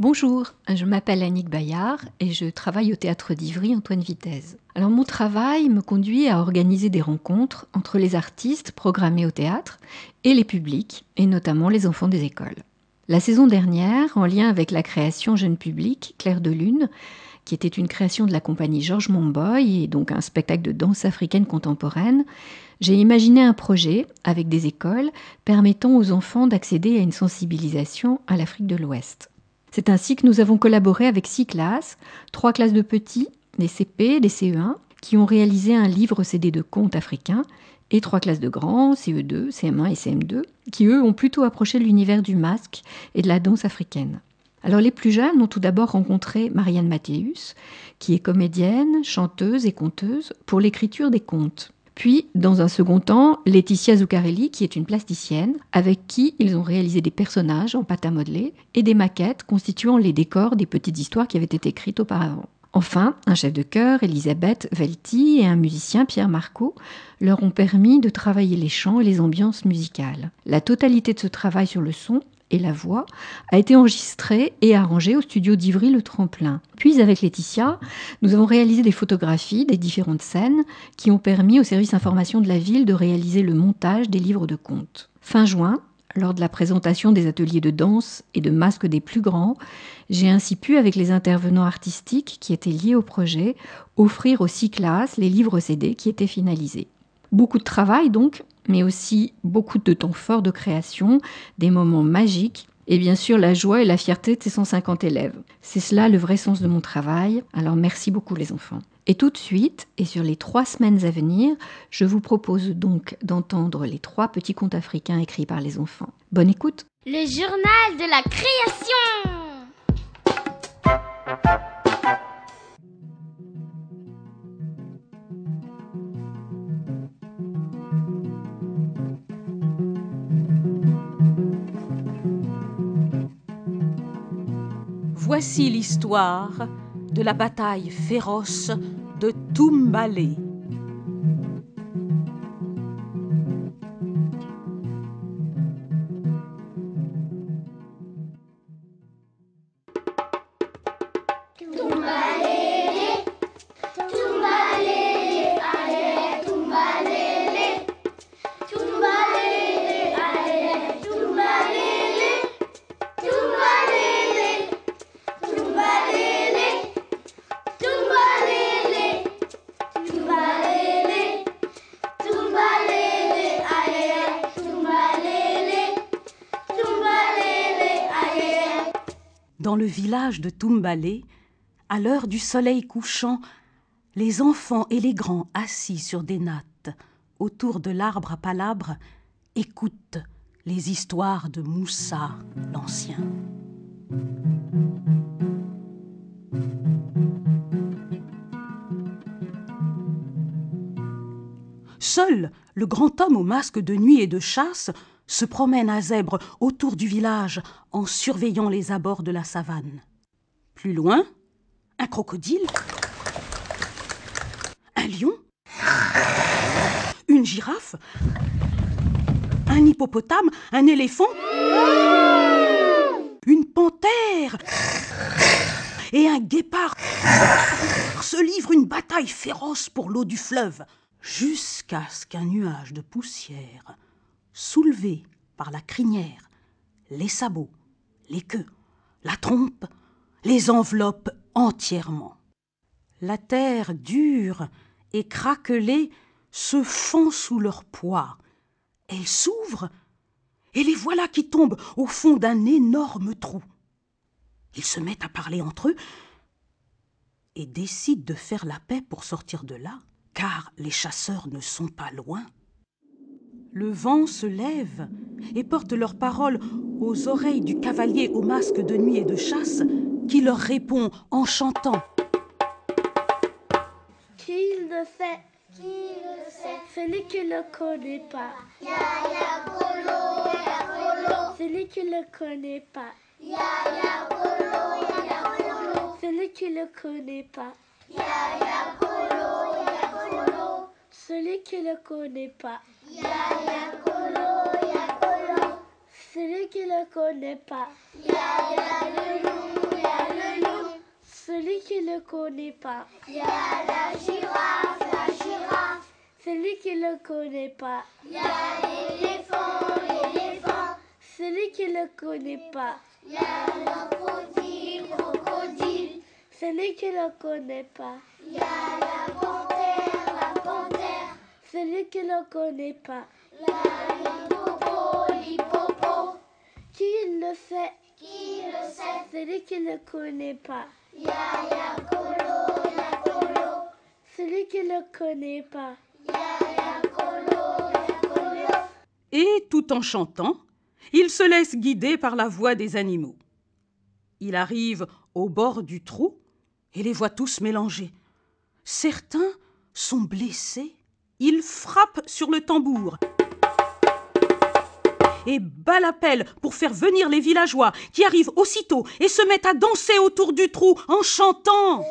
Bonjour, je m'appelle Annick Bayard et je travaille au théâtre d'Ivry Antoine Vitesse. Alors mon travail me conduit à organiser des rencontres entre les artistes programmés au théâtre et les publics, et notamment les enfants des écoles. La saison dernière, en lien avec la création jeune public Claire de Lune, qui était une création de la compagnie Georges Monboy et donc un spectacle de danse africaine contemporaine, j'ai imaginé un projet avec des écoles permettant aux enfants d'accéder à une sensibilisation à l'Afrique de l'Ouest. C'est ainsi que nous avons collaboré avec six classes, trois classes de petits, des CP, des CE1, qui ont réalisé un livre CD de contes africains, et trois classes de grands, CE2, CM1 et CM2, qui eux ont plutôt approché l'univers du masque et de la danse africaine. Alors les plus jeunes ont tout d'abord rencontré Marianne Mathéus, qui est comédienne, chanteuse et conteuse pour l'écriture des contes. Puis, dans un second temps, Laetitia Zuccarelli, qui est une plasticienne, avec qui ils ont réalisé des personnages en pâte à modeler et des maquettes constituant les décors des petites histoires qui avaient été écrites auparavant. Enfin, un chef de chœur, Elisabeth Velti, et un musicien, Pierre Marco, leur ont permis de travailler les chants et les ambiances musicales. La totalité de ce travail sur le son et la voix a été enregistrée et arrangée au studio d'Ivry Le Tremplin. Puis avec Laetitia, nous avons réalisé des photographies des différentes scènes qui ont permis au service information de la ville de réaliser le montage des livres de contes. Fin juin, lors de la présentation des ateliers de danse et de masques des plus grands, j'ai ainsi pu, avec les intervenants artistiques qui étaient liés au projet, offrir aux six classes les livres CD qui étaient finalisés. Beaucoup de travail donc, mais aussi beaucoup de temps forts de création, des moments magiques et bien sûr la joie et la fierté de ces 150 élèves. C'est cela le vrai sens de mon travail, alors merci beaucoup les enfants. Et tout de suite, et sur les trois semaines à venir, je vous propose donc d'entendre les trois petits contes africains écrits par les enfants. Bonne écoute Le journal de la création. Voici l'histoire de la bataille féroce de Tumbale. Dans le village de Tumbale, à l'heure du soleil couchant, les enfants et les grands assis sur des nattes autour de l'arbre à palabres écoutent les histoires de Moussa l'Ancien. Seul le grand homme au masque de nuit et de chasse se promène à zèbre autour du village en surveillant les abords de la savane. Plus loin, un crocodile, un lion, une girafe, un hippopotame, un éléphant, une panthère et un guépard se livrent une bataille féroce pour l'eau du fleuve, jusqu'à ce qu'un nuage de poussière, soulevé par la crinière, les sabots, les queues, la trompe, les enveloppe entièrement. La terre dure et craquelée se fond sous leur poids. Elle s'ouvre et les voilà qui tombent au fond d'un énorme trou. Ils se mettent à parler entre eux et décide de faire la paix pour sortir de là, car les chasseurs ne sont pas loin. Le vent se lève et porte leurs paroles aux oreilles du cavalier au masque de nuit et de chasse, qui leur répond en chantant. Qui le sait Qui le sait Celui qui le connaît pas. Ya ya polo, ya polo. Celui qui le connaît pas. Ya ya polo, ya polo. Celui qui le connaît pas. Ya ya polo. Celui qui ne le connaît pas. Ya ya polo, ya polo. Celui qui ne le connaît pas. Ya ya le loup, ya le loup. Celui qui ne le connaît pas. Ya la girafe, la girafe. Celui qui ne le connaît pas. Ya l'éléphant, l'éléphant. Celui qui ne le connaît pas. Ya le crocodile, crocodile. Celui qui ne le connaît pas. Ya la panthère. Celui qui ne connaît pas. Ya l'hippopo, l'hippopo. Qui le sait? Qui le sait? Celui qui ne connaît pas. Ya ya colo, ya colo. Celui qui ne le connaît pas. Ya ya colo, ya colo. Et tout en chantant, il se laisse guider par la voix des animaux. Il arrive au bord du trou et les voit tous mélangés. Certains sont blessés. Il frappe sur le tambour et bat l'appel pour faire venir les villageois qui arrivent aussitôt et se mettent à danser autour du trou en chantant.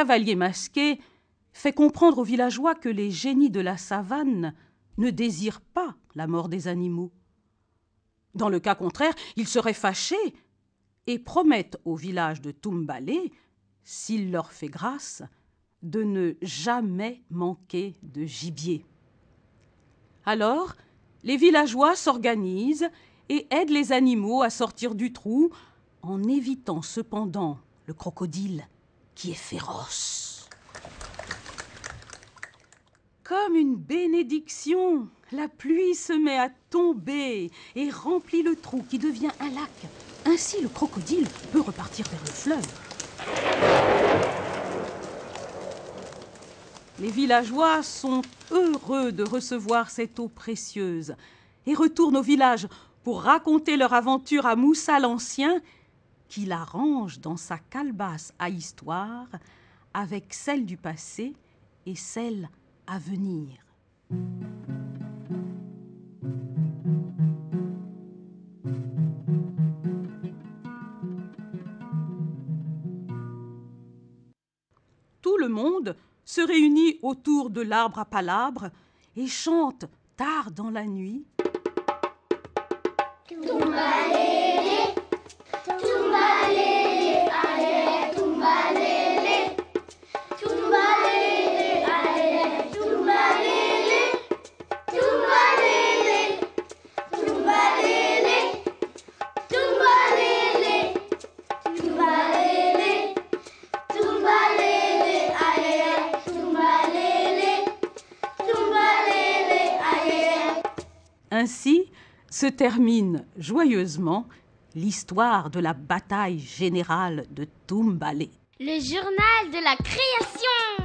Cavalier masqué fait comprendre aux villageois que les génies de la savane ne désirent pas la mort des animaux. Dans le cas contraire, ils seraient fâchés et promettent au village de Tumbalé, s'il leur fait grâce, de ne jamais manquer de gibier. Alors, les villageois s'organisent et aident les animaux à sortir du trou, en évitant cependant le crocodile est féroce. Comme une bénédiction, la pluie se met à tomber et remplit le trou qui devient un lac. Ainsi, le crocodile peut repartir vers le fleuve. Les villageois sont heureux de recevoir cette eau précieuse et retournent au village pour raconter leur aventure à Moussa l'Ancien, qui la range dans sa calebasse à histoire avec celle du passé et celle à venir. Tout le monde se réunit autour de l'arbre à palabres et chante tard dans la nuit. Ainsi se termine joyeusement l'histoire de la bataille générale de Tumbalé. Le journal de la création.